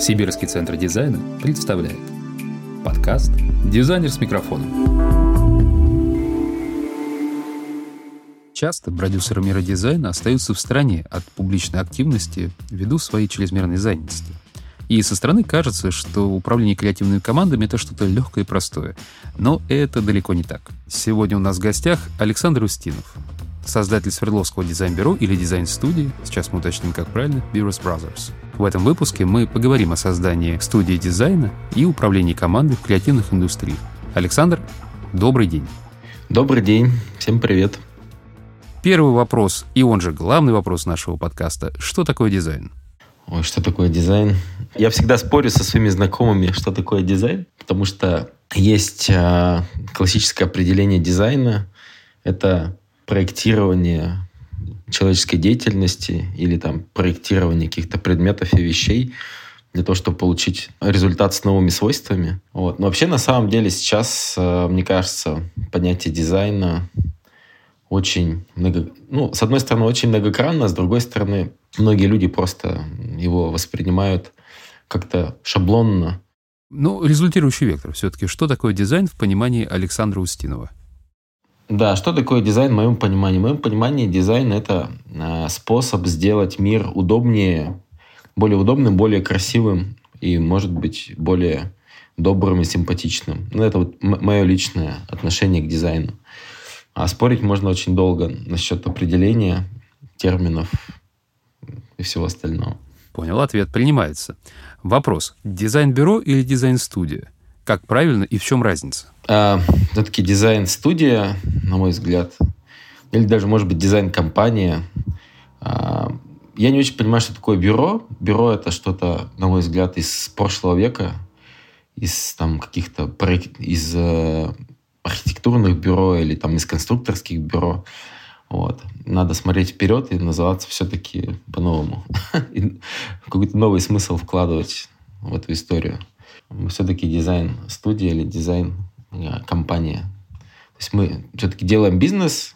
Сибирский центр дизайна представляет подкаст «Дизайнер с микрофоном». Часто продюсеры мира дизайна остаются в стороне от публичной активности ввиду своей чрезмерной занятости. И со стороны кажется, что управление креативными командами — это что-то легкое и простое. Но это далеко не так. Сегодня у нас в гостях Александр Устинов, создатель Свердловского дизайн-бюро или дизайн-студии, сейчас мы уточним, как правильно, Bureaus Brothers. В этом выпуске мы поговорим о создании студии дизайна и управлении командой в креативных индустриях. Александр, добрый день. Добрый день, всем привет. Первый вопрос, и он же главный вопрос нашего подкаста. Что такое дизайн? Ой, что такое дизайн? Я всегда спорю со своими знакомыми, что такое дизайн, потому что есть э, классическое определение дизайна. Это проектирование человеческой деятельности или там проектирование каких-то предметов и вещей для того, чтобы получить результат с новыми свойствами. Вот. Но вообще, на самом деле, сейчас, э, мне кажется, понятие дизайна очень много... Ну, с одной стороны, очень многогранно, с другой стороны, многие люди просто его воспринимают как-то шаблонно. Ну, результирующий вектор все-таки. Что такое дизайн в понимании Александра Устинова? Да, что такое дизайн в моем понимании? В моем понимании дизайн – это э, способ сделать мир удобнее, более удобным, более красивым и, может быть, более добрым и симпатичным. Ну, это вот мое личное отношение к дизайну. А спорить можно очень долго насчет определения терминов и всего остального. Понял, ответ принимается. Вопрос. Дизайн-бюро или дизайн-студия? Как правильно и в чем разница? А, все-таки дизайн-студия, на мой взгляд, или даже, может быть, дизайн-компания. А, я не очень понимаю, что такое бюро. Бюро — это что-то, на мой взгляд, из прошлого века, из там каких-то из э, архитектурных бюро или там из конструкторских бюро. Вот. Надо смотреть вперед и называться все-таки по-новому. Какой-то новый смысл вкладывать в эту историю мы все-таки дизайн-студия или дизайн-компания. То есть мы все-таки делаем бизнес,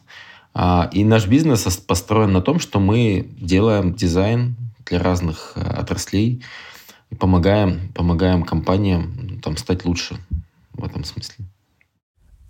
а, и наш бизнес построен на том, что мы делаем дизайн для разных э, отраслей и помогаем, помогаем компаниям там, стать лучше в этом смысле.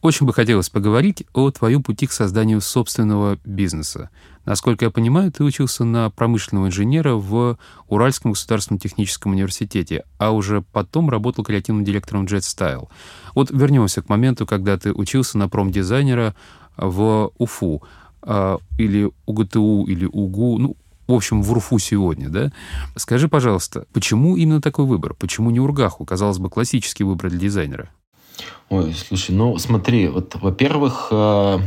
Очень бы хотелось поговорить о твоем пути к созданию собственного бизнеса. Насколько я понимаю, ты учился на промышленного инженера в Уральском государственном техническом университете, а уже потом работал креативным директором Jet Style. Вот вернемся к моменту, когда ты учился на промдизайнера в УФУ, а, или УГТУ, или УГУ, ну, в общем, в УРФУ сегодня, да? Скажи, пожалуйста, почему именно такой выбор? Почему не Ургаху? Казалось бы, классический выбор для дизайнера. Ой, слушай, ну смотри, вот, во-первых, э,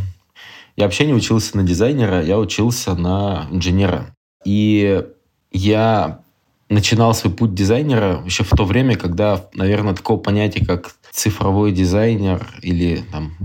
я вообще не учился на дизайнера, я учился на инженера. И я начинал свой путь дизайнера еще в то время, когда, наверное, такого понятия, как цифровой дизайнер или там,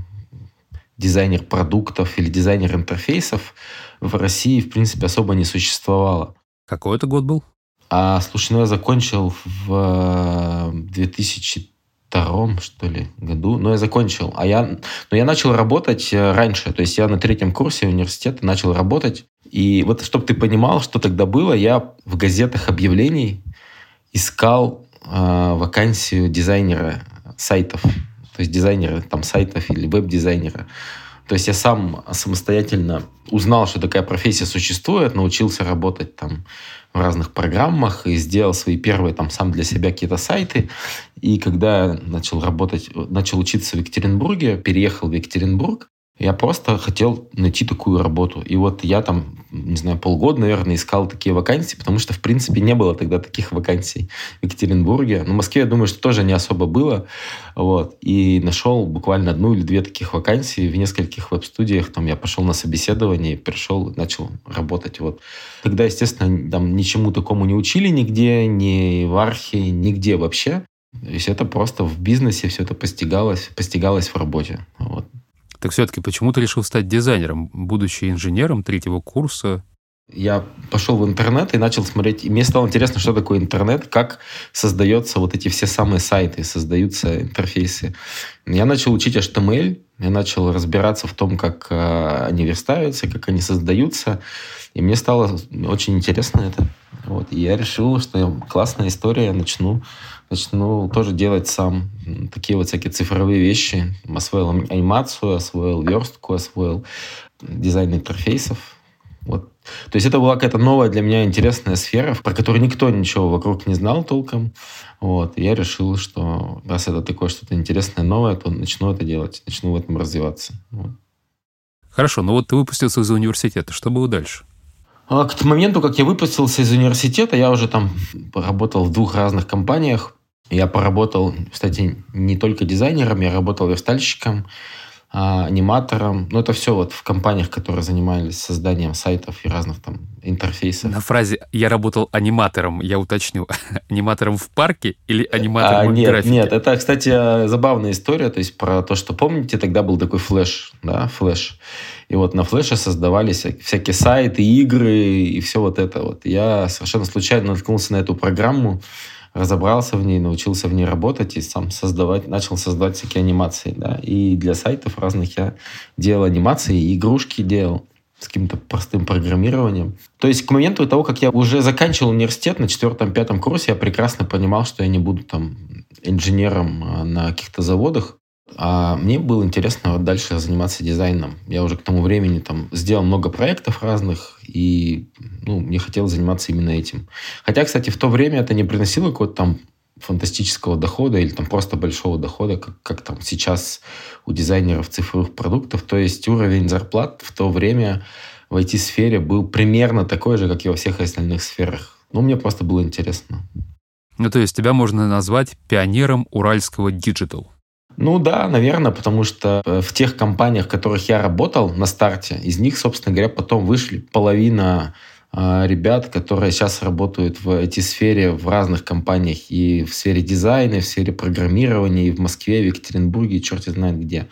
дизайнер продуктов или дизайнер интерфейсов в России, в принципе, особо не существовало. Какой это год был? А, слушай, ну я закончил в 2000 э, втором, что ли, году. Но я закончил. А я, но я начал работать э, раньше. То есть я на третьем курсе университета начал работать. И вот, чтобы ты понимал, что тогда было, я в газетах объявлений искал э, вакансию дизайнера сайтов. То есть дизайнера там сайтов или веб-дизайнера. То есть я сам самостоятельно узнал, что такая профессия существует, научился работать там в разных программах и сделал свои первые там сам для себя какие-то сайты. И когда начал работать, начал учиться в Екатеринбурге, переехал в Екатеринбург, я просто хотел найти такую работу. И вот я там, не знаю, полгода, наверное, искал такие вакансии, потому что, в принципе, не было тогда таких вакансий в Екатеринбурге. Но в Москве, я думаю, что тоже не особо было. Вот. И нашел буквально одну или две таких вакансии в нескольких веб-студиях. Там я пошел на собеседование, пришел, начал работать. Вот. Тогда, естественно, там ничему такому не учили нигде, ни в архе, нигде вообще. То есть это просто в бизнесе все это постигалось, постигалось в работе. Вот. Так все-таки почему ты решил стать дизайнером, будучи инженером третьего курса? Я пошел в интернет и начал смотреть. И мне стало интересно, что такое интернет, как создаются вот эти все самые сайты, создаются интерфейсы. Я начал учить HTML, я начал разбираться в том, как э, они верстаются, как они создаются. И мне стало очень интересно это. Вот. И я решил, что классная история, я начну, начну тоже делать сам такие вот всякие цифровые вещи. Освоил анимацию, освоил верстку, освоил дизайн интерфейсов. Вот. То есть это была какая-то новая для меня интересная сфера, про которую никто ничего вокруг не знал толком. Вот. И я решил, что раз это такое что-то интересное, новое, то начну это делать, начну в этом развиваться. Вот. Хорошо, но вот ты выпустился из университета. Что было дальше? А к моменту, как я выпустился из университета, я уже там поработал в двух разных компаниях. Я поработал, кстати, не только дизайнером, я работал верстальщиком, а, аниматором. Ну, это все вот в компаниях, которые занимались созданием сайтов и разных там интерфейсов. На фразе «я работал аниматором», я уточню, аниматором в парке или аниматором а, в нет, графике? Нет, это, кстати, забавная история, то есть про то, что, помните, тогда был такой флеш, да, флеш. И вот на флеше создавались всякие сайты, игры и все вот это вот. Я совершенно случайно наткнулся на эту программу, разобрался в ней, научился в ней работать и сам создавать, начал создавать всякие анимации, да. И для сайтов разных я делал анимации, игрушки делал с каким-то простым программированием. То есть к моменту того, как я уже заканчивал университет на четвертом-пятом курсе, я прекрасно понимал, что я не буду там инженером а, на каких-то заводах. А мне было интересно вот дальше заниматься дизайном. Я уже к тому времени там сделал много проектов разных, и ну, мне хотелось заниматься именно этим. Хотя, кстати, в то время это не приносило какого-то там фантастического дохода или там просто большого дохода, как, как там сейчас у дизайнеров цифровых продуктов. То есть уровень зарплат в то время в IT-сфере был примерно такой же, как и во всех остальных сферах. Ну, мне просто было интересно. Ну, то есть тебя можно назвать пионером уральского digital. Ну да, наверное, потому что э, в тех компаниях, в которых я работал на старте, из них, собственно говоря, потом вышли половина э, ребят, которые сейчас работают в IT-сфере в разных компаниях и в сфере дизайна, и в сфере программирования, и в Москве, в Екатеринбурге, и черт знает где.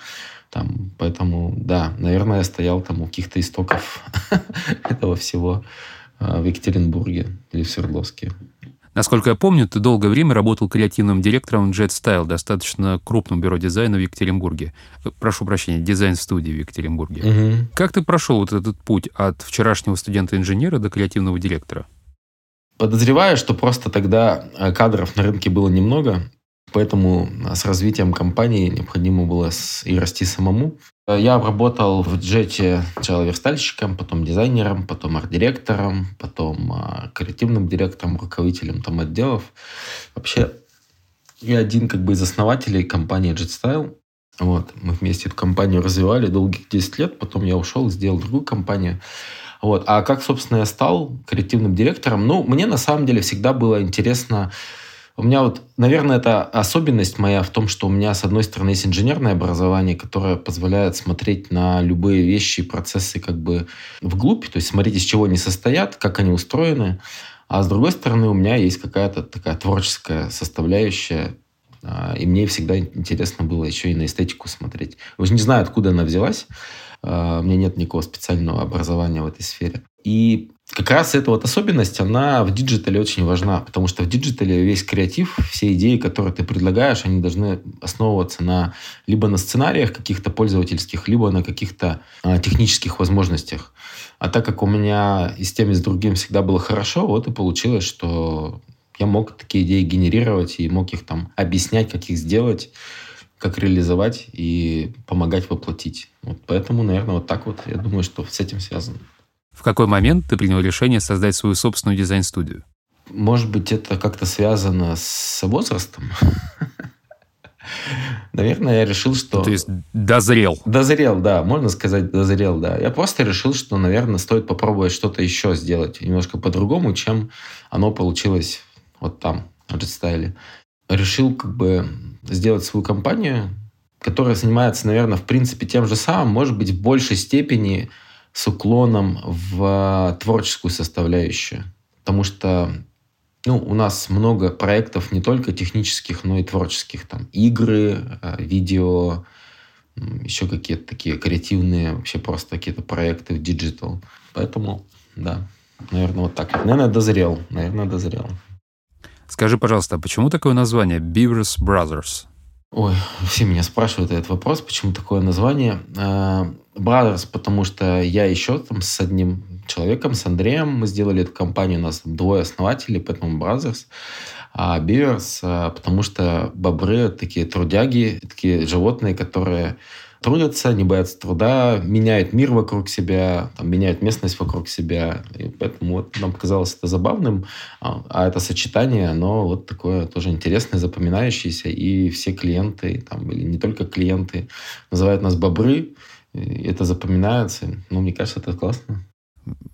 Там, поэтому, да, наверное, я стоял там у каких-то истоков этого всего э, в Екатеринбурге или в Свердловске. Насколько я помню, ты долгое время работал креативным директором Jet Style, достаточно крупном бюро дизайна в Екатеринбурге. Прошу прощения, дизайн-студии в Екатеринбурге. Угу. Как ты прошел вот этот путь от вчерашнего студента-инженера до креативного директора? Подозреваю, что просто тогда э, кадров на рынке было немного, поэтому с развитием компании необходимо было и расти самому. Я работал в джете сначала верстальщиком, потом дизайнером, потом арт-директором, потом а, креативным директором, руководителем там отделов. Вообще, я один как бы из основателей компании JetStyle. Вот, мы вместе эту компанию развивали долгих 10 лет, потом я ушел, сделал другую компанию. Вот. А как, собственно, я стал креативным директором? Ну, мне на самом деле всегда было интересно у меня вот, наверное, это особенность моя в том, что у меня, с одной стороны, есть инженерное образование, которое позволяет смотреть на любые вещи и процессы как бы вглубь, то есть смотреть, из чего они состоят, как они устроены. А с другой стороны, у меня есть какая-то такая творческая составляющая, а, и мне всегда интересно было еще и на эстетику смотреть. Уже не знаю, откуда она взялась. А, у меня нет никакого специального образования в этой сфере. И как раз эта вот особенность, она в диджитале очень важна, потому что в диджитале весь креатив, все идеи, которые ты предлагаешь, они должны основываться на либо на сценариях каких-то пользовательских, либо на каких-то а, технических возможностях. А так как у меня и с тем, и с другим всегда было хорошо, вот и получилось, что я мог такие идеи генерировать и мог их там объяснять, как их сделать, как реализовать и помогать воплотить. Вот поэтому, наверное, вот так вот, я думаю, что с этим связано. В какой момент ты принял решение создать свою собственную дизайн-студию? Может быть, это как-то связано с возрастом? Наверное, я решил, что... То есть дозрел. Дозрел, да. Можно сказать, дозрел, да. Я просто решил, что, наверное, стоит попробовать что-то еще сделать. Немножко по-другому, чем оно получилось вот там, в JetStyle. Решил как бы сделать свою компанию, которая занимается, наверное, в принципе тем же самым, может быть, в большей степени с уклоном в творческую составляющую. Потому что ну, у нас много проектов не только технических, но и творческих. Там игры, э, видео, еще какие-то такие креативные, вообще просто какие-то проекты в digital. Поэтому, да, наверное, вот так. Наверное, дозрел. Наверное, дозрел. Скажи, пожалуйста, а почему такое название Beavers Brothers? Ой, все меня спрашивают этот вопрос, почему такое название. А, Brothers, потому что я еще там с одним человеком, с Андреем, мы сделали эту компанию, у нас двое основателей, поэтому Brothers. А Beavers, а, потому что бобры такие трудяги, такие животные, которые трудятся, не боятся труда, меняют мир вокруг себя, там, меняют местность вокруг себя. И поэтому вот нам показалось это забавным. А, а это сочетание, оно вот такое тоже интересное, запоминающееся. И все клиенты, там, или не только клиенты, называют нас бобры. И это запоминается. Ну, мне кажется, это классно.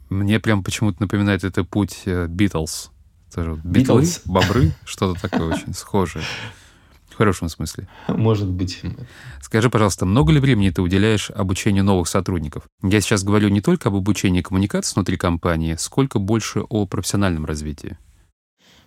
Мне прям почему-то напоминает это путь Битлз. Битлы, бобры, что-то такое очень схожее. В хорошем смысле. Может быть. Скажи, пожалуйста, много ли времени ты уделяешь обучению новых сотрудников? Я сейчас говорю не только об обучении коммуникации внутри компании, сколько больше о профессиональном развитии.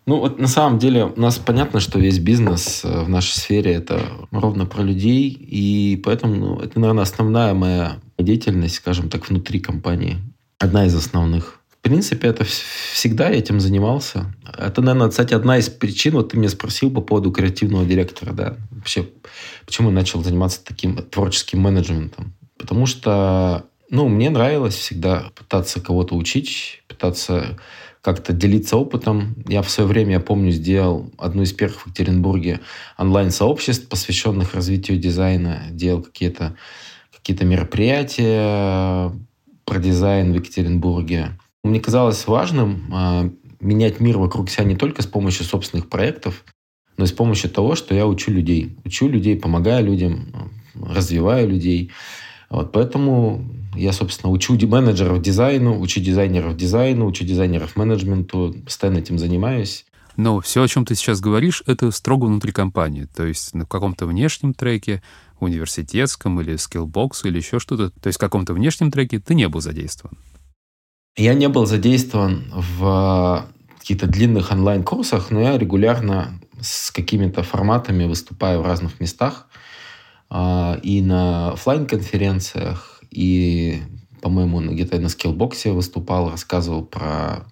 Ну, вот на самом деле у нас понятно, что весь бизнес э, в нашей сфере это ровно про людей, и поэтому ну, это, наверное, основная моя деятельность, скажем так, внутри компании. Одна из основных. Принципе, это всегда этим занимался. Это, наверное, кстати, одна из причин, вот ты меня спросил по поводу креативного директора, да, вообще, почему я начал заниматься таким творческим менеджментом. Потому что, ну, мне нравилось всегда пытаться кого-то учить, пытаться как-то делиться опытом. Я в свое время, я помню, сделал одну из первых в Екатеринбурге онлайн-сообществ, посвященных развитию дизайна, делал какие-то какие мероприятия про дизайн в Екатеринбурге. Мне казалось важным э, менять мир вокруг себя не только с помощью собственных проектов, но и с помощью того, что я учу людей. Учу людей, помогаю людям, развиваю людей. Вот поэтому я, собственно, учу менеджеров дизайну, учу дизайнеров дизайну, учу дизайнеров менеджменту, постоянно этим занимаюсь. Но все, о чем ты сейчас говоришь, это строго внутри компании. То есть на каком-то внешнем треке, университетском или Skillbox или еще что-то. То есть в каком-то внешнем треке ты не был задействован. Я не был задействован в каких-то длинных онлайн-курсах, но я регулярно с какими-то форматами выступаю в разных местах. А, и на офлайн конференциях и, по-моему, где-то на скиллбоксе выступал, рассказывал про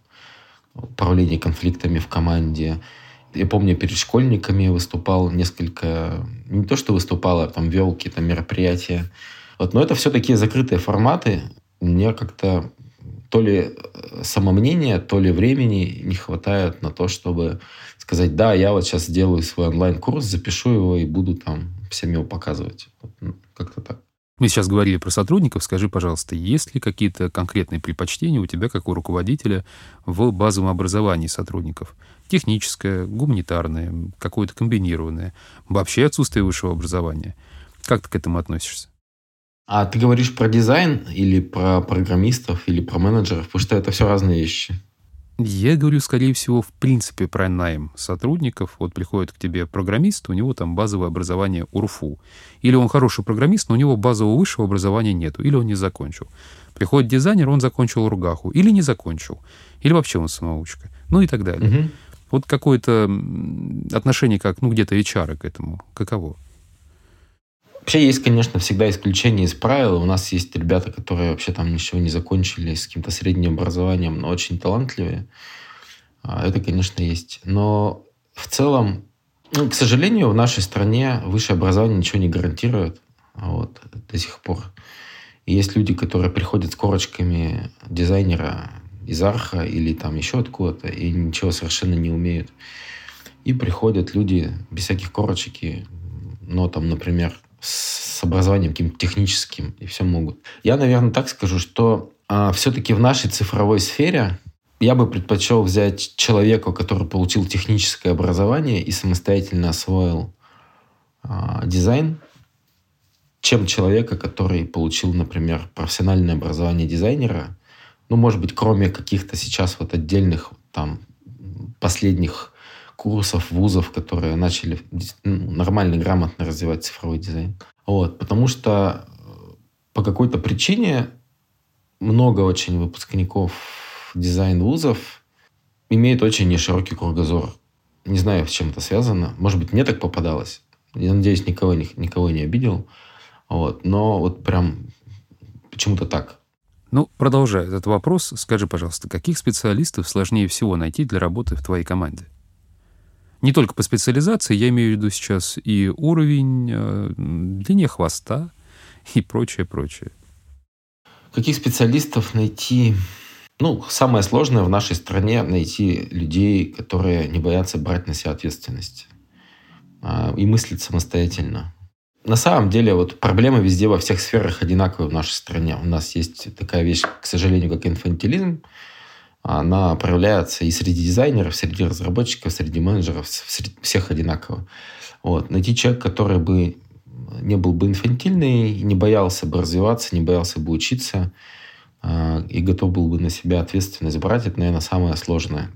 управление конфликтами в команде. Я помню, перед школьниками выступал несколько... Не то, что выступал, а там вел какие-то мероприятия. Вот, но это все такие закрытые форматы. Мне как-то то ли э, самомнения, то ли времени не хватает на то, чтобы сказать, да, я вот сейчас сделаю свой онлайн-курс, запишу его и буду там всем его показывать. Ну, как-то так. Мы сейчас говорили про сотрудников. Скажи, пожалуйста, есть ли какие-то конкретные предпочтения у тебя, как у руководителя, в базовом образовании сотрудников? Техническое, гуманитарное, какое-то комбинированное, вообще отсутствие высшего образования. Как ты к этому относишься? А ты говоришь про дизайн или про программистов, или про менеджеров? Потому что это все разные вещи. Я говорю, скорее всего, в принципе про найм сотрудников. Вот приходит к тебе программист, у него там базовое образование УРФУ. Или он хороший программист, но у него базового высшего образования нету, или он не закончил. Приходит дизайнер, он закончил РУГАХу, или не закончил, или вообще он самоучка, ну и так далее. Угу. Вот какое-то отношение, как, ну, где-то HR к этому, каково? Вообще есть, конечно, всегда исключения из правил. У нас есть ребята, которые вообще там ничего не закончили, с каким-то средним образованием, но очень талантливые. А, это, конечно, есть. Но в целом, ну, к сожалению, в нашей стране высшее образование ничего не гарантирует вот, до сих пор. И есть люди, которые приходят с корочками дизайнера из Арха или там еще откуда-то, и ничего совершенно не умеют. И приходят люди без всяких корочек, но там, например, с образованием каким-то техническим, и все могут. Я, наверное, так скажу, что а, все-таки в нашей цифровой сфере я бы предпочел взять человека, который получил техническое образование и самостоятельно освоил а, дизайн, чем человека, который получил, например, профессиональное образование дизайнера. Ну, может быть, кроме каких-то сейчас вот отдельных там последних курсов, вузов, которые начали ну, нормально, грамотно развивать цифровой дизайн. Вот, потому что э, по какой-то причине много очень выпускников дизайн-вузов имеют очень неширокий кругозор. Не знаю, с чем это связано. Может быть, мне так попадалось. Я надеюсь, никого, никого не обидел. Вот. Но вот прям почему-то так. Ну, продолжая этот вопрос, скажи, пожалуйста, каких специалистов сложнее всего найти для работы в твоей команде? Не только по специализации, я имею в виду сейчас и уровень, э, длине хвоста и прочее, прочее. Каких специалистов найти? Ну, самое сложное в нашей стране найти людей, которые не боятся брать на себя ответственность а, и мыслить самостоятельно. На самом деле, вот проблемы везде во всех сферах одинаковые в нашей стране. У нас есть такая вещь, к сожалению, как инфантилизм. Она проявляется и среди дизайнеров, среди разработчиков, среди менеджеров, среди всех одинаково. Вот. Найти человека, который бы не был бы инфантильный, не боялся бы развиваться, не боялся бы учиться а, и готов был бы на себя ответственность брать, это, наверное, самое сложное.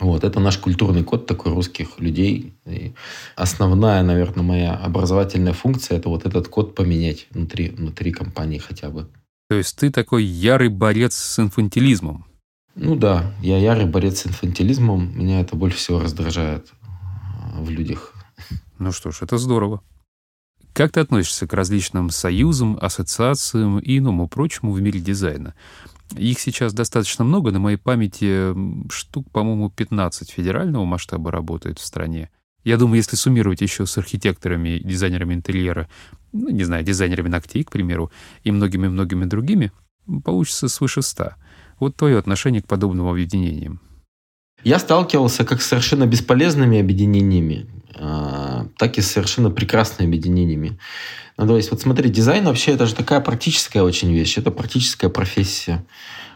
Вот, это наш культурный код такой русских людей. И основная, наверное, моя образовательная функция – это вот этот код поменять внутри, внутри компании хотя бы. То есть ты такой ярый борец с инфантилизмом? Ну да, я ярый борец с инфантилизмом. Меня это больше всего раздражает в людях. Ну что ж, это здорово. Как ты относишься к различным союзам, ассоциациям и иному прочему в мире дизайна? Их сейчас достаточно много. На моей памяти штук, по-моему, 15 федерального масштаба работает в стране. Я думаю, если суммировать еще с архитекторами, дизайнерами интерьера, ну, не знаю, дизайнерами ногтей, к примеру, и многими-многими другими, получится свыше 100. Вот твое отношение к подобным объединениям. Я сталкивался как с совершенно бесполезными объединениями, а, так и с совершенно прекрасными объединениями. Ну, то есть, вот смотри, дизайн вообще это же такая практическая очень вещь, это практическая профессия,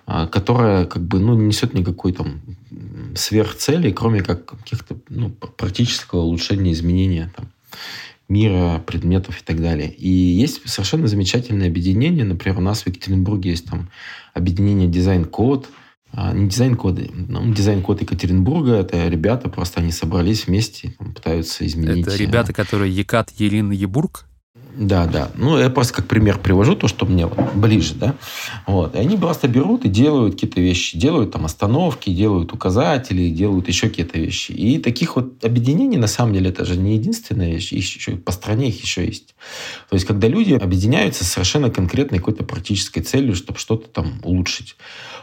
а, которая как бы ну, не несет никакой там сверхцели, кроме как каких-то ну, практического улучшения, изменения там, мира, предметов и так далее. И есть совершенно замечательное объединение. Например, у нас в Екатеринбурге есть там объединение «Дизайн-код», а, не дизайн-коды, ну, дизайн-код Екатеринбурга. Это ребята, просто они собрались вместе, там, пытаются изменить. Это ребята, которые Екат, Елин, Ебург? Да, да. Ну, я просто как пример привожу то, что мне вот ближе, да. Вот. И они просто берут и делают какие-то вещи. Делают там остановки, делают указатели, делают еще какие-то вещи. И таких вот объединений, на самом деле, это же не единственная вещь. Еще по стране их еще есть. То есть, когда люди объединяются с совершенно конкретной какой-то практической целью, чтобы что-то там улучшить.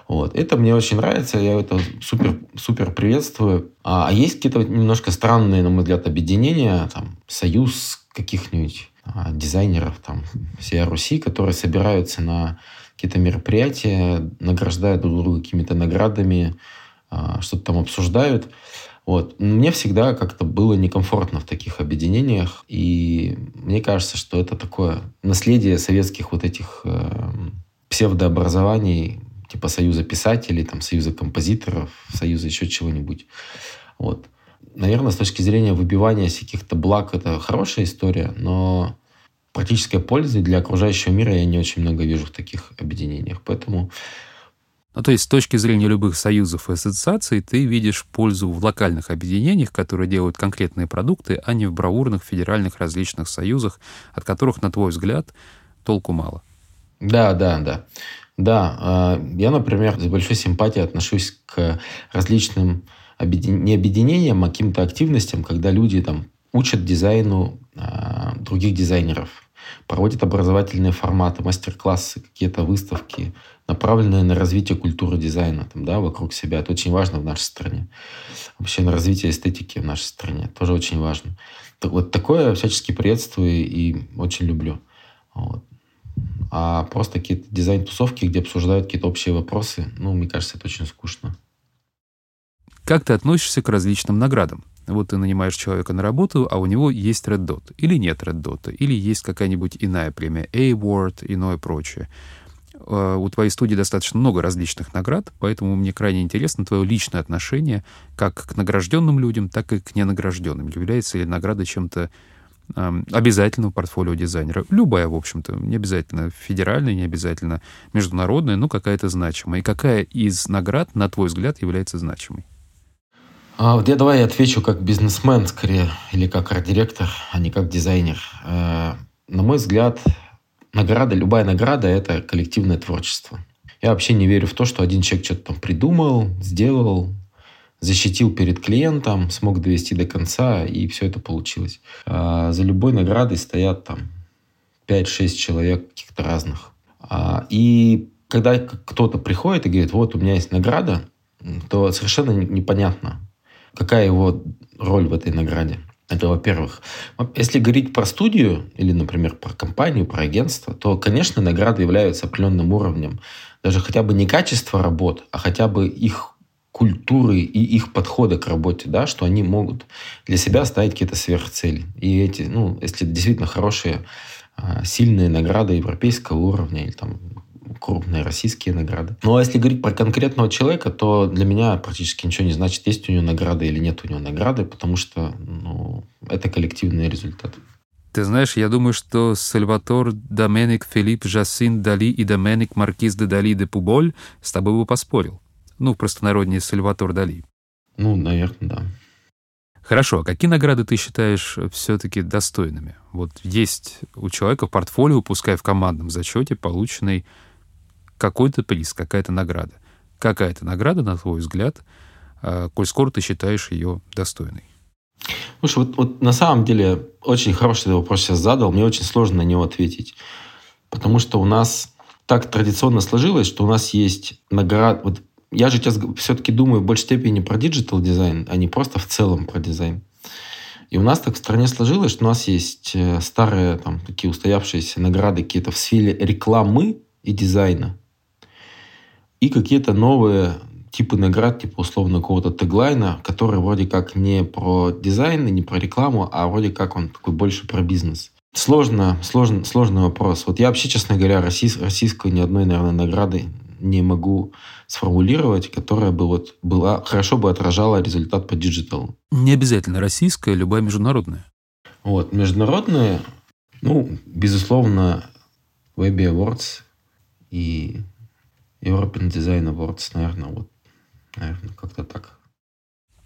Вот. Это мне очень нравится, я это супер, супер приветствую. А, а есть какие-то немножко странные, на мой взгляд, объединения, там, союз каких-нибудь дизайнеров там всей Руси, которые собираются на какие-то мероприятия, награждают друг друга какими-то наградами, а, что-то там обсуждают. Вот. Мне всегда как-то было некомфортно в таких объединениях, и мне кажется, что это такое наследие советских вот этих э, псевдообразований, типа Союза писателей, там, Союза композиторов, Союза еще чего-нибудь. Вот наверное, с точки зрения выбивания каких-то благ, это хорошая история, но практической пользы для окружающего мира я не очень много вижу в таких объединениях. Поэтому ну, то есть с точки зрения любых союзов и ассоциаций ты видишь пользу в локальных объединениях, которые делают конкретные продукты, а не в бравурных федеральных различных союзах, от которых, на твой взгляд, толку мало. Да, да, да. Да, а, я, например, с большой симпатией отношусь к различным не объединениям, а каким-то активностям, когда люди там учат дизайну а, других дизайнеров, проводят образовательные форматы, мастер-классы, какие-то выставки, направленные на развитие культуры дизайна там, да, вокруг себя. Это очень важно в нашей стране. Вообще на развитие эстетики в нашей стране тоже очень важно. Так, вот такое всячески приветствую и очень люблю. Вот. А просто какие-то дизайн-тусовки, где обсуждают какие-то общие вопросы, ну, мне кажется, это очень скучно. Как ты относишься к различным наградам? Вот ты нанимаешь человека на работу, а у него есть Red Dot, или нет Red Dot, или есть какая-нибудь иная премия, A-Award, иное прочее. А, у твоей студии достаточно много различных наград, поэтому мне крайне интересно твое личное отношение как к награжденным людям, так и к ненагражденным. Является ли награда чем-то обязательным в портфолио дизайнера? Любая, в общем-то, не обязательно федеральная, не обязательно международная, но какая-то значимая. И какая из наград, на твой взгляд, является значимой? А вот я давай отвечу как бизнесмен скорее, или как арт-директор, а не как дизайнер. Э, на мой взгляд, награда, любая награда – это коллективное творчество. Я вообще не верю в то, что один человек что-то там придумал, сделал, защитил перед клиентом, смог довести до конца, и все это получилось. А за любой наградой стоят там 5-6 человек каких-то разных. А, и когда кто-то приходит и говорит, вот у меня есть награда, то совершенно непонятно, какая его роль в этой награде. Это во-первых. Если говорить про студию или, например, про компанию, про агентство, то, конечно, награды являются определенным уровнем. Даже хотя бы не качества работ, а хотя бы их культуры и их подхода к работе, да, что они могут для себя ставить какие-то сверхцели. И эти, ну, если действительно хорошие, а, сильные награды европейского уровня или там крупные российские награды. Ну, а если говорить про конкретного человека, то для меня практически ничего не значит, есть у него награды или нет у него награды, потому что ну, это коллективный результат. Ты знаешь, я думаю, что Сальватор Доменик Филипп Жасин Дали и Доменик Маркиз де Дали де Пуболь с тобой бы поспорил. Ну, в простонароднее Сальватор Дали. Ну, наверное, да. Хорошо, а какие награды ты считаешь все-таки достойными? Вот есть у человека в портфолио, пускай в командном зачете, полученный какой-то приз, какая-то награда. Какая-то награда, на твой взгляд, а, коль скоро ты считаешь ее достойной? Слушай, вот, вот на самом деле очень хороший ты вопрос сейчас задал. Мне очень сложно на него ответить. Потому что у нас так традиционно сложилось, что у нас есть награда... Вот я же сейчас все-таки думаю в большей степени про digital дизайн, а не просто в целом про дизайн. И у нас так в стране сложилось, что у нас есть э, старые там такие устоявшиеся награды какие-то в сфере рекламы и дизайна и какие-то новые типы наград, типа условно какого-то Tagline а, который вроде как не про дизайн и не про рекламу, а вроде как он такой больше про бизнес. Сложно, сложно, сложный вопрос. Вот я вообще, честно говоря, российс, российскую ни одной, наверное, награды не могу сформулировать, которая бы вот была, хорошо бы отражала результат по диджиталу. Не обязательно российская, любая международная. Вот, международные, ну, безусловно, Webby Awards и European Design Awards, наверное, вот, наверное, как-то так.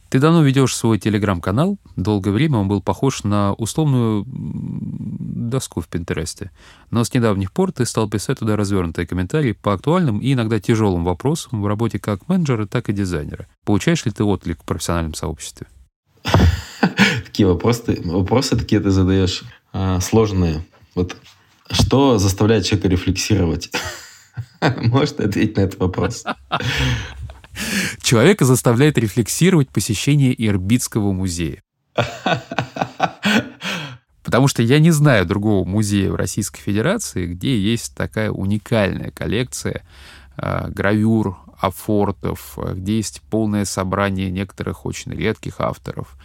Ты давно ведешь свой телеграм-канал. Долгое время он был похож на условную доску в Пинтересте. Но с недавних пор ты стал писать туда развернутые комментарии по актуальным и иногда тяжелым вопросам в работе как менеджера, так и дизайнера. Получаешь ли ты отклик в профессиональном сообществе? Такие вопросы, вопросы такие ты задаешь а, сложные. Вот что заставляет человека рефлексировать? Может ответить на этот вопрос? Человека заставляет рефлексировать посещение Ирбитского музея. Потому что я не знаю другого музея в Российской Федерации, где есть такая уникальная коллекция э, гравюр, афортов, где есть полное собрание некоторых очень редких авторов.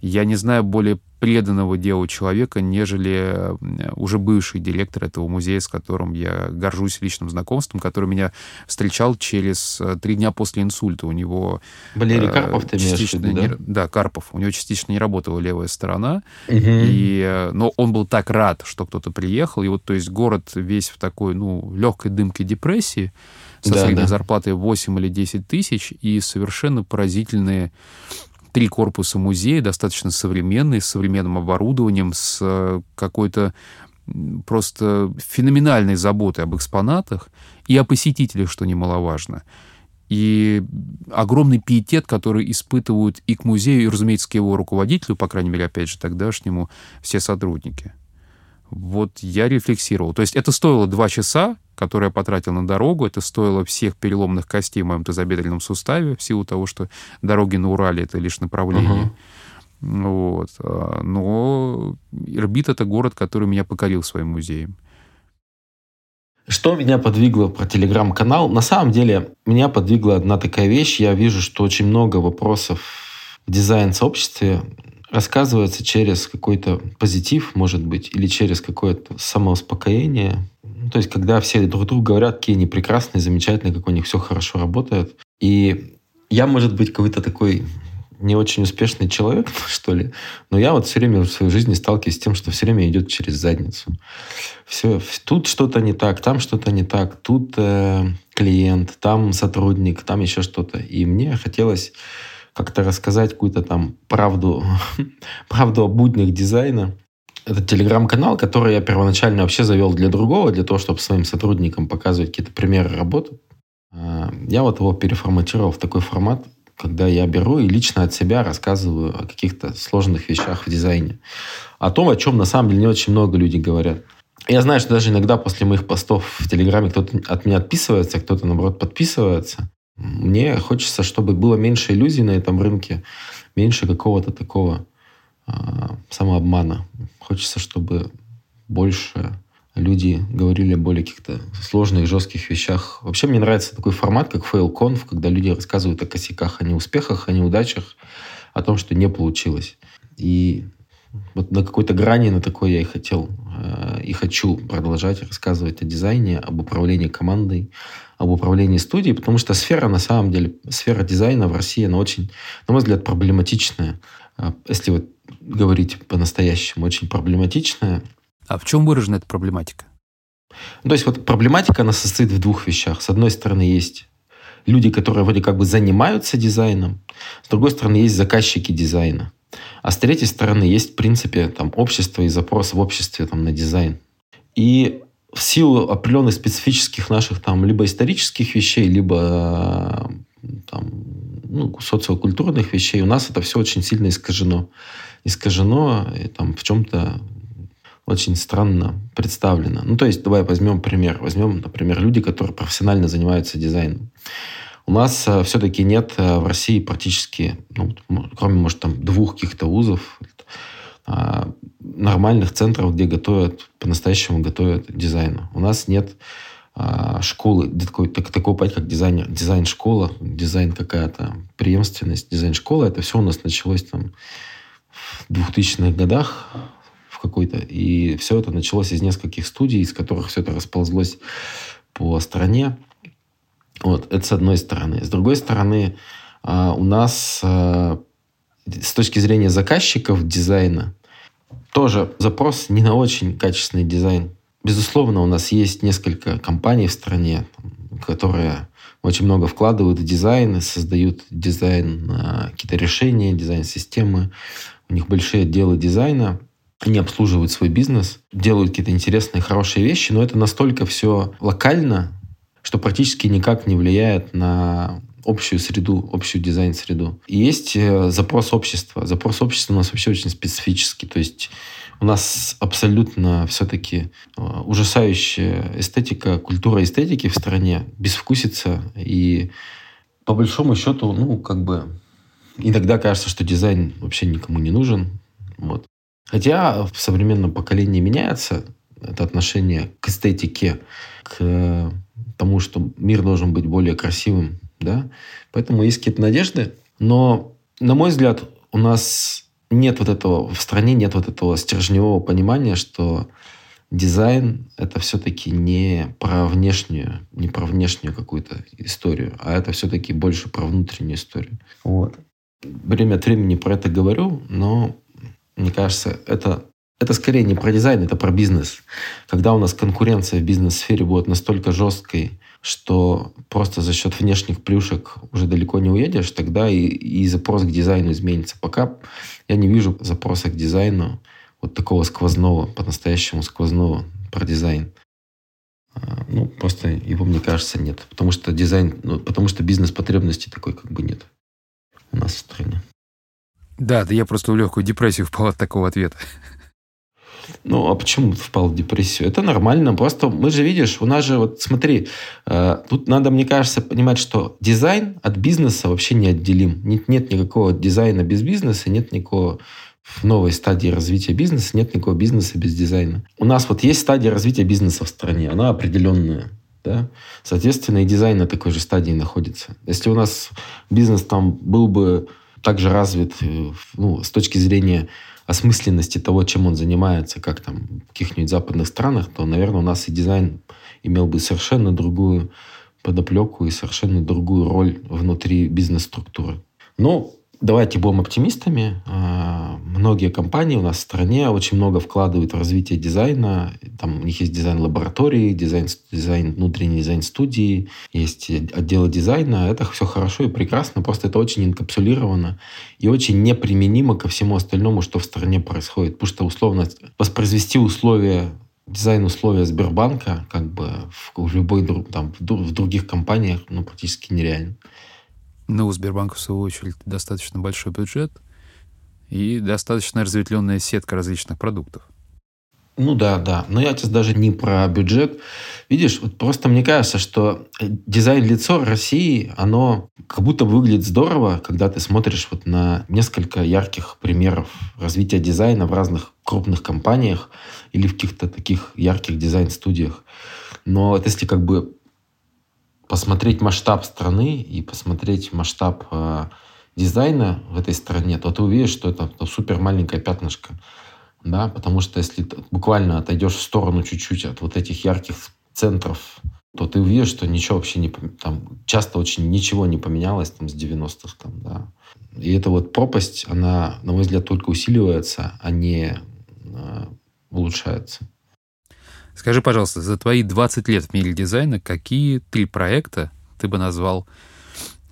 Я не знаю более преданного делу человека, нежели уже бывший директор этого музея, с которым я горжусь личным знакомством, который меня встречал через э, три дня после инсульта. У него... Валерий э, Карпов ты в виду, да? Не, да, Карпов. У него частично не работала левая сторона. Угу. И, э, но он был так рад, что кто-то приехал. И вот, то есть, город весь в такой, ну, легкой дымке депрессии со да, средней да. зарплатой 8 или 10 тысяч и совершенно поразительные три корпуса музея, достаточно современные, с современным оборудованием, с э, какой-то просто феноменальной заботой об экспонатах и о посетителях, что немаловажно. И огромный пиетет, который испытывают и к музею, и, разумеется, к его руководителю, по крайней мере, опять же, тогдашнему, все сотрудники. Вот я рефлексировал. То есть это стоило два часа, которые я потратил на дорогу. Это стоило всех переломных костей в моем тазобедренном суставе, в силу того, что дороги на Урале — это лишь направление. Uh-huh. Вот. А, но Ирбит — это город, который меня покорил своим музеем. Что меня подвигло про телеграм-канал? На самом деле, меня подвигла одна такая вещь. Я вижу, что очень много вопросов в дизайн-сообществе рассказывается через какой-то позитив, может быть, или через какое-то самоуспокоение. Ну, то есть, когда все друг другу говорят, какие они прекрасные, замечательные, как у них все хорошо работает. И я, может быть, какой-то такой не очень успешный человек, что ли, но я вот все время в своей жизни сталкиваюсь с тем, что все время идет через задницу. Все, тут что-то не так, там что-то не так, тут э, клиент, там сотрудник, там еще что-то. И мне хотелось как-то рассказать какую-то там правду, правду о буднях дизайна. Это телеграм-канал, который я первоначально вообще завел для другого, для того, чтобы своим сотрудникам показывать какие-то примеры работы. А, я вот его переформатировал в такой формат, когда я беру и лично от себя рассказываю о каких-то сложных вещах в дизайне. О том, о чем на самом деле не очень много людей говорят. Я знаю, что даже иногда после моих постов в Телеграме кто-то от меня отписывается, кто-то, наоборот, подписывается. Мне хочется, чтобы было меньше иллюзий на этом рынке, меньше какого-то такого самообмана. Хочется, чтобы больше люди говорили о более каких-то сложных, жестких вещах. Вообще мне нравится такой формат, как FailConf, когда люди рассказывают о косяках, о неуспехах, о неудачах, о том, что не получилось. И вот на какой-то грани на такой я и хотел э, и хочу продолжать рассказывать о дизайне, об управлении командой, об управлении студией, потому что сфера, на самом деле, сфера дизайна в России, она очень, на мой взгляд, проблематичная. Э, если вот говорить по-настоящему, очень проблематичная. А в чем выражена эта проблематика? То есть вот проблематика, она состоит в двух вещах. С одной стороны, есть люди, которые вроде как бы занимаются дизайном. С другой стороны, есть заказчики дизайна. А с третьей стороны, есть, в принципе, там, общество и запрос в обществе там, на дизайн. И в силу определенных специфических наших там либо исторических вещей, либо там, ну, социокультурных вещей, у нас это все очень сильно искажено. Искажено и там в чем-то очень странно представлено. Ну, то есть, давай возьмем пример. Возьмем, например, люди, которые профессионально занимаются дизайном. У нас э, все-таки нет э, в России практически, ну, кроме, может, там двух каких-то вузов, э, нормальных центров, где готовят, по-настоящему готовят дизайну. У нас нет э, школы, такой, так, такого понятия, как дизайн, дизайн-школа, дизайн какая-то преемственность, дизайн-школа. Это все у нас началось там в 2000-х годах в какой-то. И все это началось из нескольких студий, из которых все это расползлось по стране. Вот, это с одной стороны. С другой стороны, а, у нас а, с точки зрения заказчиков дизайна тоже запрос не на очень качественный дизайн. Безусловно, у нас есть несколько компаний в стране, которые очень много вкладывают в дизайн и создают дизайн какие-то решения, дизайн-системы. У них большие отделы дизайна. Они обслуживают свой бизнес, делают какие-то интересные, хорошие вещи, но это настолько все локально, что практически никак не влияет на общую среду, общую дизайн-среду. И есть э, запрос общества. Запрос общества у нас вообще очень специфический. То есть у нас абсолютно все-таки э, ужасающая эстетика, культура эстетики в стране, безвкусица. И по большому счету, ну, как бы иногда кажется, что дизайн вообще никому не нужен. Вот. Хотя в современном поколении меняется это отношение к эстетике, к тому, что мир должен быть более красивым, да. Поэтому есть какие-то надежды, но, на мой взгляд, у нас нет вот этого, в стране нет вот этого стержневого понимания, что дизайн — это все-таки не про внешнюю, не про внешнюю какую-то историю, а это все-таки больше про внутреннюю историю. Вот. Время от времени про это говорю, но мне кажется, это это скорее не про дизайн, это про бизнес. Когда у нас конкуренция в бизнес-сфере будет настолько жесткой, что просто за счет внешних плюшек уже далеко не уедешь, тогда и, и запрос к дизайну изменится. Пока я не вижу запроса к дизайну вот такого сквозного, по-настоящему сквозного про дизайн. А, ну, просто его, мне кажется, нет. Потому что дизайн, ну, потому что бизнес-потребности такой как бы нет у нас в стране. Да, да я просто в легкую депрессию впал от такого ответа. Ну, а почему впал в депрессию? Это нормально. Просто мы же, видишь, у нас же, вот смотри, э, тут надо, мне кажется, понимать, что дизайн от бизнеса вообще не отделим. Нет, нет никакого дизайна без бизнеса, нет никакого в новой стадии развития бизнеса, нет никакого бизнеса без дизайна. У нас вот есть стадия развития бизнеса в стране, она определенная. Да? Соответственно, и дизайн на такой же стадии находится. Если у нас бизнес там был бы также развит э, ну, с точки зрения осмысленности того, чем он занимается, как там в каких-нибудь западных странах, то, наверное, у нас и дизайн имел бы совершенно другую подоплеку и совершенно другую роль внутри бизнес-структуры. Но Давайте будем оптимистами. А, многие компании у нас в стране очень много вкладывают в развитие дизайна. Там у них есть дизайн-лаборатории, дизайн, дизайн, внутренний дизайн-студии, есть отделы дизайна. Это все хорошо и прекрасно, просто это очень инкапсулировано и очень неприменимо ко всему остальному, что в стране происходит. Потому что условно воспроизвести условия дизайн-условия Сбербанка как бы в, в любой там, в других компаниях ну, практически нереально. Но у Сбербанка, в свою очередь, достаточно большой бюджет и достаточно разветвленная сетка различных продуктов. Ну да, да. Но я сейчас даже не про бюджет. Видишь, вот просто мне кажется, что дизайн-лицо России, оно как будто выглядит здорово, когда ты смотришь вот на несколько ярких примеров развития дизайна в разных крупных компаниях или в каких-то таких ярких дизайн-студиях. Но вот если как бы посмотреть масштаб страны и посмотреть масштаб э, дизайна в этой стране, то ты увидишь, что это супер маленькое пятнышко. Да? Потому что если ты буквально отойдешь в сторону чуть-чуть от вот этих ярких центров, то ты увидишь, что ничего вообще не... Там часто очень ничего не поменялось там с 90-х. Там, да. И эта вот пропасть, она, на мой взгляд, только усиливается, а не э, улучшается. Скажи, пожалуйста, за твои 20 лет в мире дизайна какие три проекта ты бы назвал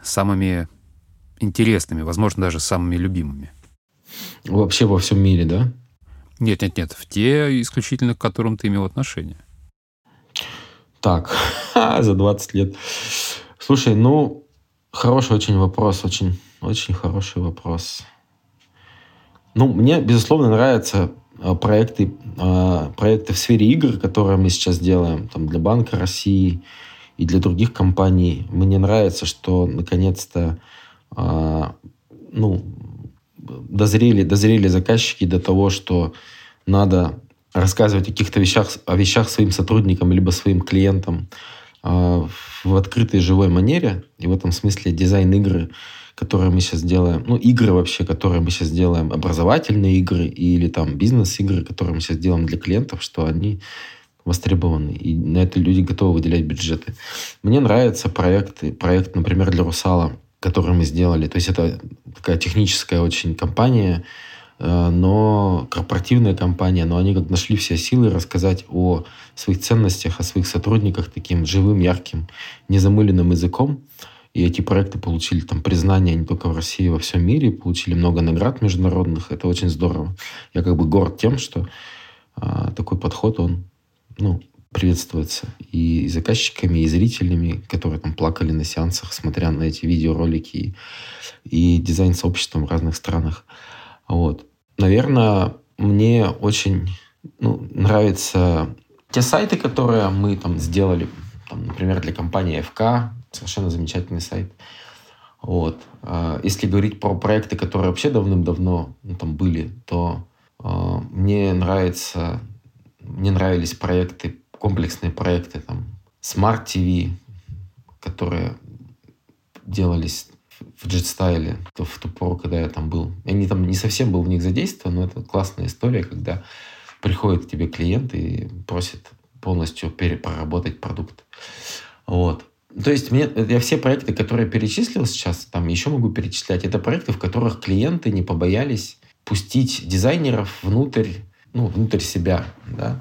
самыми интересными, возможно, даже самыми любимыми? Вообще во всем мире, да? Нет, нет, нет, в те исключительно, к которым ты имел отношение. Так, за 20 лет. Слушай, ну, хороший очень вопрос, очень, очень хороший вопрос. Ну, мне, безусловно, нравятся а, проекты, а, проекты в сфере игр, которые мы сейчас делаем там, для Банка России и для других компаний. Мне нравится, что наконец-то а, ну, дозрели, дозрели заказчики до того, что надо рассказывать о каких-то вещах, о вещах своим сотрудникам либо своим клиентам в открытой живой манере. И в этом смысле дизайн игры которые мы сейчас делаем, ну, игры вообще, которые мы сейчас делаем, образовательные игры или там бизнес-игры, которые мы сейчас делаем для клиентов, что они востребованы, и на это люди готовы выделять бюджеты. Мне нравятся проекты, проект, например, для Русала, который мы сделали. То есть это такая техническая очень компания, э, но корпоративная компания, но они как нашли все силы рассказать о своих ценностях, о своих сотрудниках таким живым, ярким, незамыленным языком. И эти проекты получили там признание не только в России, а во всем мире, получили много наград международных. Это очень здорово. Я как бы горд тем, что а, такой подход, он ну, приветствуется и заказчиками, и зрителями, которые там плакали на сеансах, смотря на эти видеоролики, и, и дизайн-сообществом в разных странах. Вот. Наверное, мне очень ну, нравятся те сайты, которые мы там сделали, там, например, для компании ФК, Совершенно замечательный сайт. Вот. А, если говорить про проекты, которые вообще давным-давно ну, там были, то э, мне нравится, мне нравились проекты, комплексные проекты, там, Smart TV, которые делались в джетстайле в ту пору, когда я там был. Я не, там, не совсем был в них задействован, но это классная история, когда приходит к тебе клиент и просит полностью перепроработать продукт. Вот. То есть мне, я все проекты, которые перечислил сейчас, там еще могу перечислять, это проекты, в которых клиенты не побоялись пустить дизайнеров внутрь, ну, внутрь себя, да,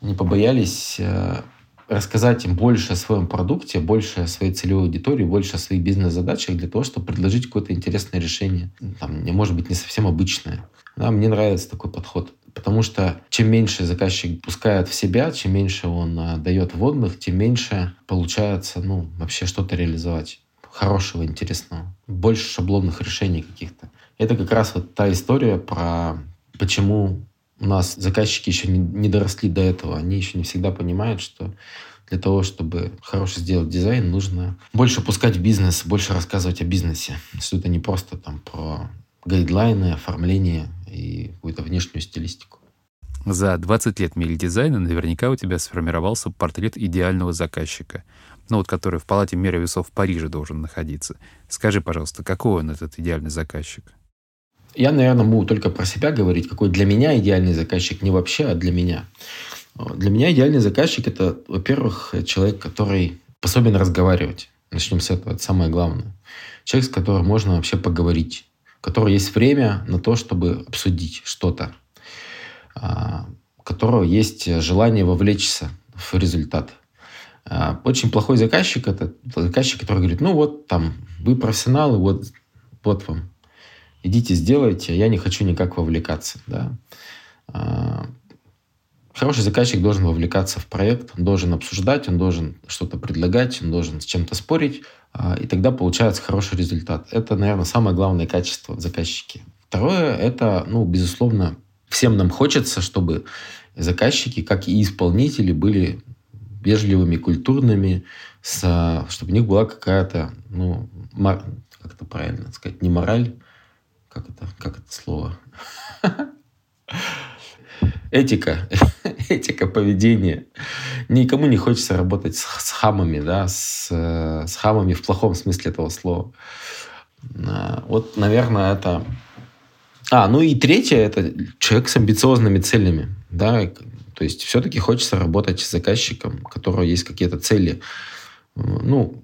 не побоялись э, рассказать им больше о своем продукте, больше о своей целевой аудитории, больше о своих бизнес-задачах для того, чтобы предложить какое-то интересное решение. Там, может быть, не совсем обычное. Да, мне нравится такой подход. Потому что чем меньше заказчик пускает в себя, чем меньше он а, дает водных, тем меньше получается ну, вообще что-то реализовать хорошего, интересного. Больше шаблонных решений каких-то. Это как раз вот та история про почему у нас заказчики еще не, доросли до этого. Они еще не всегда понимают, что для того, чтобы хорошо сделать дизайн, нужно больше пускать в бизнес, больше рассказывать о бизнесе. Что это не просто там про гайдлайны, оформление и какую-то внешнюю стилистику. За 20 лет мире дизайна наверняка у тебя сформировался портрет идеального заказчика, ну вот который в палате меры весов в Париже должен находиться. Скажи, пожалуйста, какой он, этот идеальный заказчик? Я, наверное, могу только про себя говорить, какой для меня идеальный заказчик, не вообще, а для меня. Для меня идеальный заказчик – это, во-первых, человек, который способен разговаривать. Начнем с этого, это самое главное. Человек, с которым можно вообще поговорить которого есть время на то, чтобы обсудить что-то, а, которого есть желание вовлечься в результат. А, очень плохой заказчик – это заказчик, который говорит, ну вот, там, вы профессионалы, вот, вот вам, идите сделайте, я не хочу никак вовлекаться. Да? А, хороший заказчик должен вовлекаться в проект, он должен обсуждать, он должен что-то предлагать, он должен с чем-то спорить, а, и тогда получается хороший результат. Это, наверное, самое главное качество в заказчике. Второе – это, ну, безусловно, всем нам хочется, чтобы заказчики, как и исполнители, были вежливыми, культурными, с, чтобы у них была какая-то, ну, мор, как это правильно сказать, не мораль, как это, как это слово? Этика, этика поведения. Никому не хочется работать с, с хамами, да, с, с хамами в плохом смысле этого слова. А, вот, наверное, это... А, ну и третье, это человек с амбициозными целями, да, то есть все-таки хочется работать с заказчиком, у которого есть какие-то цели, ну,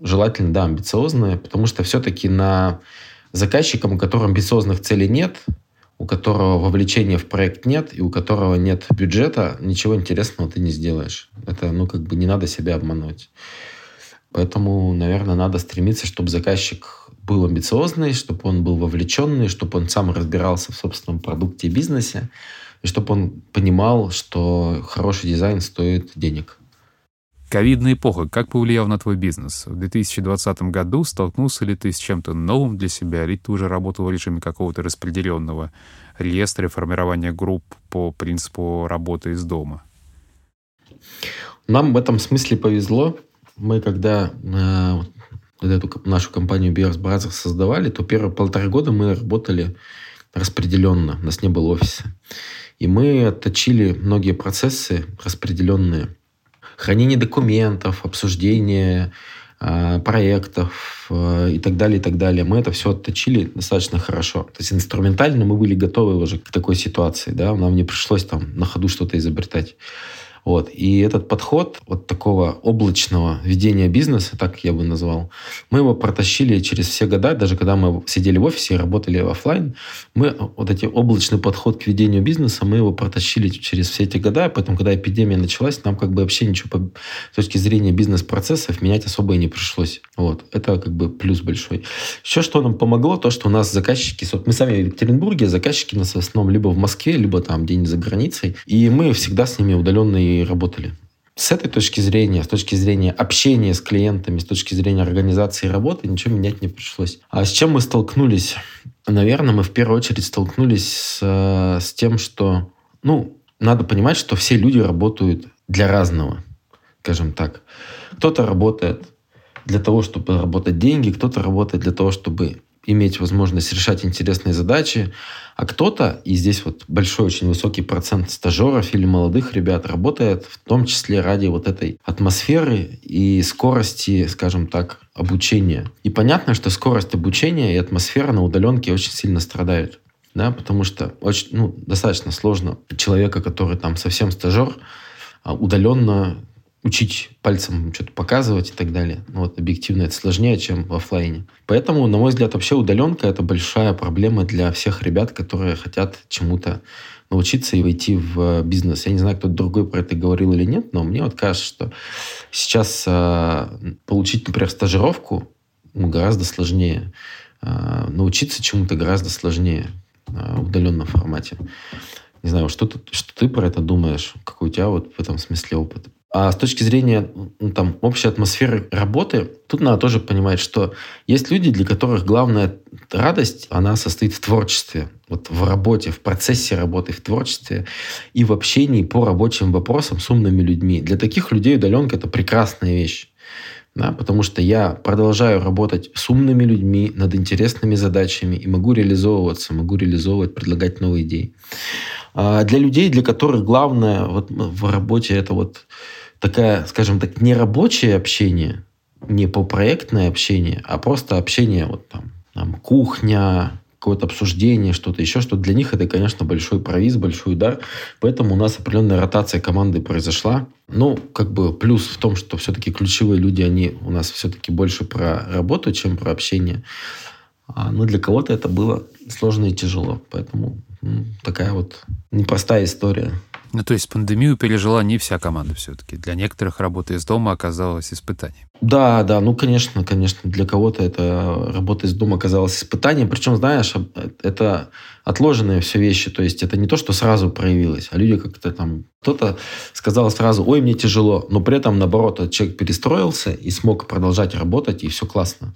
желательно, да, амбициозные, потому что все-таки на заказчиком, у которого амбициозных целей нет, у которого вовлечения в проект нет и у которого нет бюджета, ничего интересного ты не сделаешь. Это, ну, как бы не надо себя обмануть. Поэтому, наверное, надо стремиться, чтобы заказчик был амбициозный, чтобы он был вовлеченный, чтобы он сам разбирался в собственном продукте и бизнесе, и чтобы он понимал, что хороший дизайн стоит денег. Ковидная эпоха как повлияла на твой бизнес? В 2020 году столкнулся ли ты с чем-то новым для себя, или ты уже работал в режиме какого-то распределенного реестра формирования групп по принципу работы из дома? Нам в этом смысле повезло. Мы когда э, эту нашу компанию Bears Brothers создавали, то первые полтора года мы работали распределенно. У нас не было офиса. И мы отточили многие процессы распределенные. Хранение документов, обсуждение э, проектов э, и так далее, и так далее. Мы это все отточили достаточно хорошо. То есть инструментально мы были готовы уже к такой ситуации. Да? Нам не пришлось там на ходу что-то изобретать. Вот. И этот подход вот такого облачного ведения бизнеса, так я бы назвал, мы его протащили через все года, даже когда мы сидели в офисе и работали офлайн, мы вот эти облачный подход к ведению бизнеса, мы его протащили через все эти года, поэтому, когда эпидемия началась, нам как бы вообще ничего по, с точки зрения бизнес-процессов менять особо и не пришлось. Вот. Это как бы плюс большой. Еще что нам помогло, то, что у нас заказчики, мы сами в Екатеринбурге, заказчики у нас в основном либо в Москве, либо там где-нибудь за границей, и мы всегда с ними работали. С этой точки зрения, с точки зрения общения с клиентами, с точки зрения организации работы, ничего менять не пришлось. А с чем мы столкнулись? Наверное, мы в первую очередь столкнулись с, с тем, что, ну, надо понимать, что все люди работают для разного, скажем так. Кто-то работает для того, чтобы заработать деньги, кто-то работает для того, чтобы иметь возможность решать интересные задачи, а кто-то, и здесь вот большой очень высокий процент стажеров или молодых ребят работает в том числе ради вот этой атмосферы и скорости, скажем так, обучения. И понятно, что скорость обучения и атмосфера на удаленке очень сильно страдают. Да, потому что очень, ну, достаточно сложно человека, который там совсем стажер, а удаленно учить пальцем что-то показывать и так далее. Ну, вот объективно это сложнее, чем в офлайне. Поэтому, на мой взгляд, вообще удаленка — это большая проблема для всех ребят, которые хотят чему-то научиться и войти в бизнес. Я не знаю, кто-то другой про это говорил или нет, но мне вот кажется, что сейчас э, получить, например, стажировку гораздо сложнее. Э, научиться чему-то гораздо сложнее э, в удаленном формате. Не знаю, что ты, что ты про это думаешь? Какой у тебя вот в этом смысле опыт? А с точки зрения ну, там, общей атмосферы работы, тут надо тоже понимать, что есть люди, для которых главная радость, она состоит в творчестве. Вот в работе, в процессе работы, в творчестве и в общении по рабочим вопросам с умными людьми. Для таких людей удаленка – это прекрасная вещь. Да, потому что я продолжаю работать с умными людьми над интересными задачами и могу реализовываться, могу реализовывать, предлагать новые идеи. А для людей, для которых главное вот в работе это вот такая, скажем так, не рабочее общение, не по-проектное общение, а просто общение, вот там, там кухня, какое-то обсуждение, что-то еще, что для них это, конечно, большой провиз, большой удар. Поэтому у нас определенная ротация команды произошла. Ну, как бы плюс в том, что все-таки ключевые люди, они у нас все-таки больше про работу, чем про общение. А, но для кого-то это было сложно и тяжело. Поэтому ну, такая вот непростая история. Ну, то есть пандемию пережила не вся команда все-таки. Для некоторых работа из дома оказалась испытанием. Да, да, ну, конечно, конечно, для кого-то это работа из дома оказалась испытанием. Причем, знаешь, это отложенные все вещи. То есть это не то, что сразу проявилось, а люди как-то там... Кто-то сказал сразу, ой, мне тяжело, но при этом, наоборот, человек перестроился и смог продолжать работать, и все классно.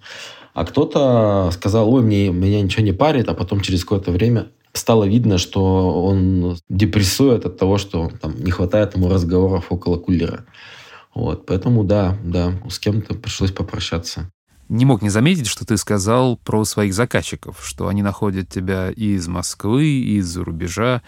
А кто-то сказал, ой, мне, меня ничего не парит, а потом через какое-то время стало видно, что он депрессует от того, что там, не хватает ему разговоров около кулера. Вот, поэтому да, да, с кем-то пришлось попрощаться. Не мог не заметить, что ты сказал про своих заказчиков, что они находят тебя и из Москвы, и из-за рубежа.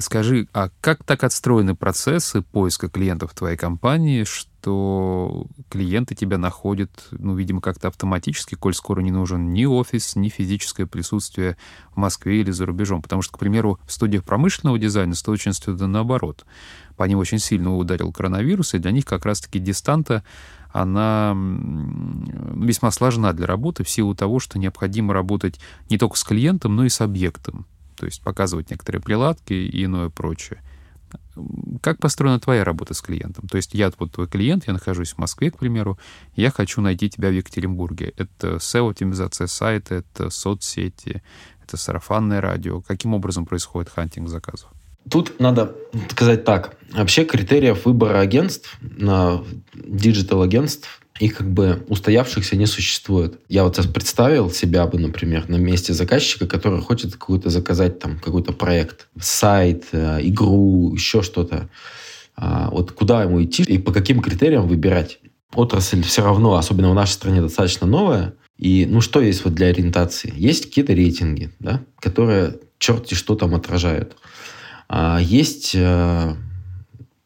Скажи, а как так отстроены процессы поиска клиентов в твоей компании, что клиенты тебя находят, ну, видимо, как-то автоматически, коль скоро не нужен ни офис, ни физическое присутствие в Москве или за рубежом? Потому что, к примеру, в студиях промышленного дизайна с точностью наоборот. По ним очень сильно ударил коронавирус, и для них как раз-таки дистанта она весьма сложна для работы в силу того, что необходимо работать не только с клиентом, но и с объектом то есть показывать некоторые приладки и иное прочее. Как построена твоя работа с клиентом? То есть я вот твой клиент, я нахожусь в Москве, к примеру, я хочу найти тебя в Екатеринбурге. Это SEO-оптимизация сайта, это соцсети, это сарафанное радио. Каким образом происходит hunting заказов? Тут надо сказать так. Вообще критериев выбора агентств, на digital -агентств их как бы устоявшихся не существует. Я вот сейчас представил себя бы, например, на месте заказчика, который хочет какую-то заказать там какой-то проект, сайт, э, игру, еще что-то. А, вот куда ему идти и по каким критериям выбирать? Отрасль все равно, особенно в нашей стране, достаточно новая. И ну что есть вот для ориентации? Есть какие-то рейтинги, да, которые черти что там отражают. А, есть э,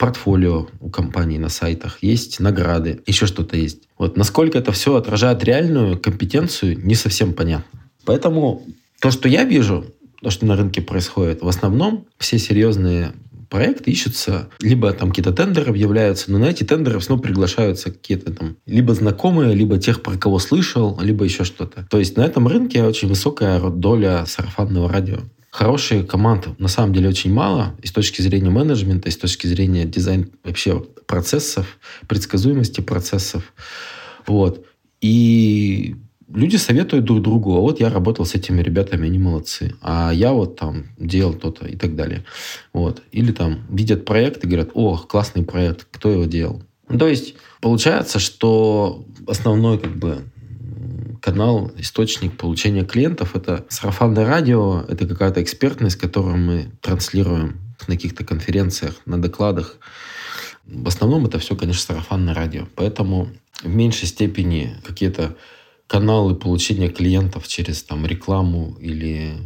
портфолио у компании на сайтах, есть награды, еще что-то есть. Вот насколько это все отражает реальную компетенцию, не совсем понятно. Поэтому то, что я вижу, то, что на рынке происходит, в основном все серьезные проекты ищутся, либо там какие-то тендеры объявляются, но на эти тендеры снова приглашаются какие-то там либо знакомые, либо тех, про кого слышал, либо еще что-то. То есть на этом рынке очень высокая доля сарафанного радио хорошие команды на самом деле очень мало и с точки зрения менеджмента, и с точки зрения дизайн вообще процессов, предсказуемости процессов. Вот. И люди советуют друг другу, а вот я работал с этими ребятами, они молодцы, а я вот там делал то-то и так далее. Вот. Или там видят проект и говорят, о, классный проект, кто его делал? То есть получается, что основной как бы канал, источник получения клиентов. Это сарафанное радио, это какая-то экспертность, которую мы транслируем на каких-то конференциях, на докладах. В основном это все, конечно, сарафанное радио. Поэтому в меньшей степени какие-то каналы получения клиентов через там, рекламу или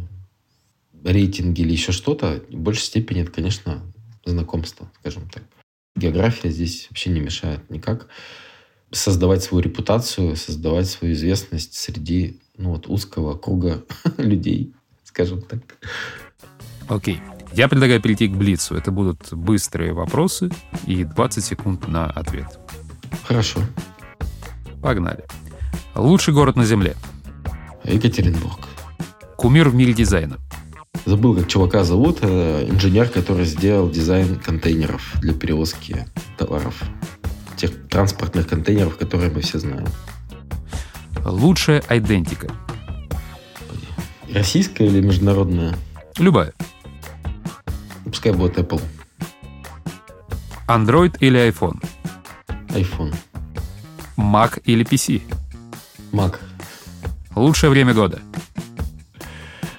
рейтинги или еще что-то, в большей степени это, конечно, знакомство, скажем так. География здесь вообще не мешает никак создавать свою репутацию, создавать свою известность среди ну, вот, узкого круга людей, скажем так. Окей. Я предлагаю перейти к Блицу. Это будут быстрые вопросы и 20 секунд на ответ. Хорошо. Погнали. Лучший город на Земле? Екатеринбург. Кумир в мире дизайна? Забыл, как чувака зовут. Э, инженер, который сделал дизайн контейнеров для перевозки товаров тех транспортных контейнеров, которые мы все знаем. Лучшая идентика. Российская или международная? Любая. Пускай будет Apple. Android или iPhone? iPhone. Mac или PC? Mac. Лучшее время года?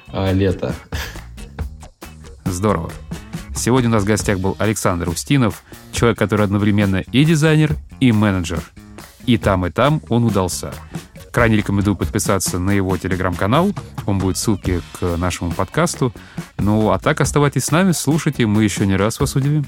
А, лето. Здорово. Сегодня у нас в гостях был Александр Устинов, человек, который одновременно и дизайнер, и менеджер. И там, и там он удался. Крайне рекомендую подписаться на его телеграм-канал. Он будет ссылки к нашему подкасту. Ну, а так оставайтесь с нами, слушайте, мы еще не раз вас удивим.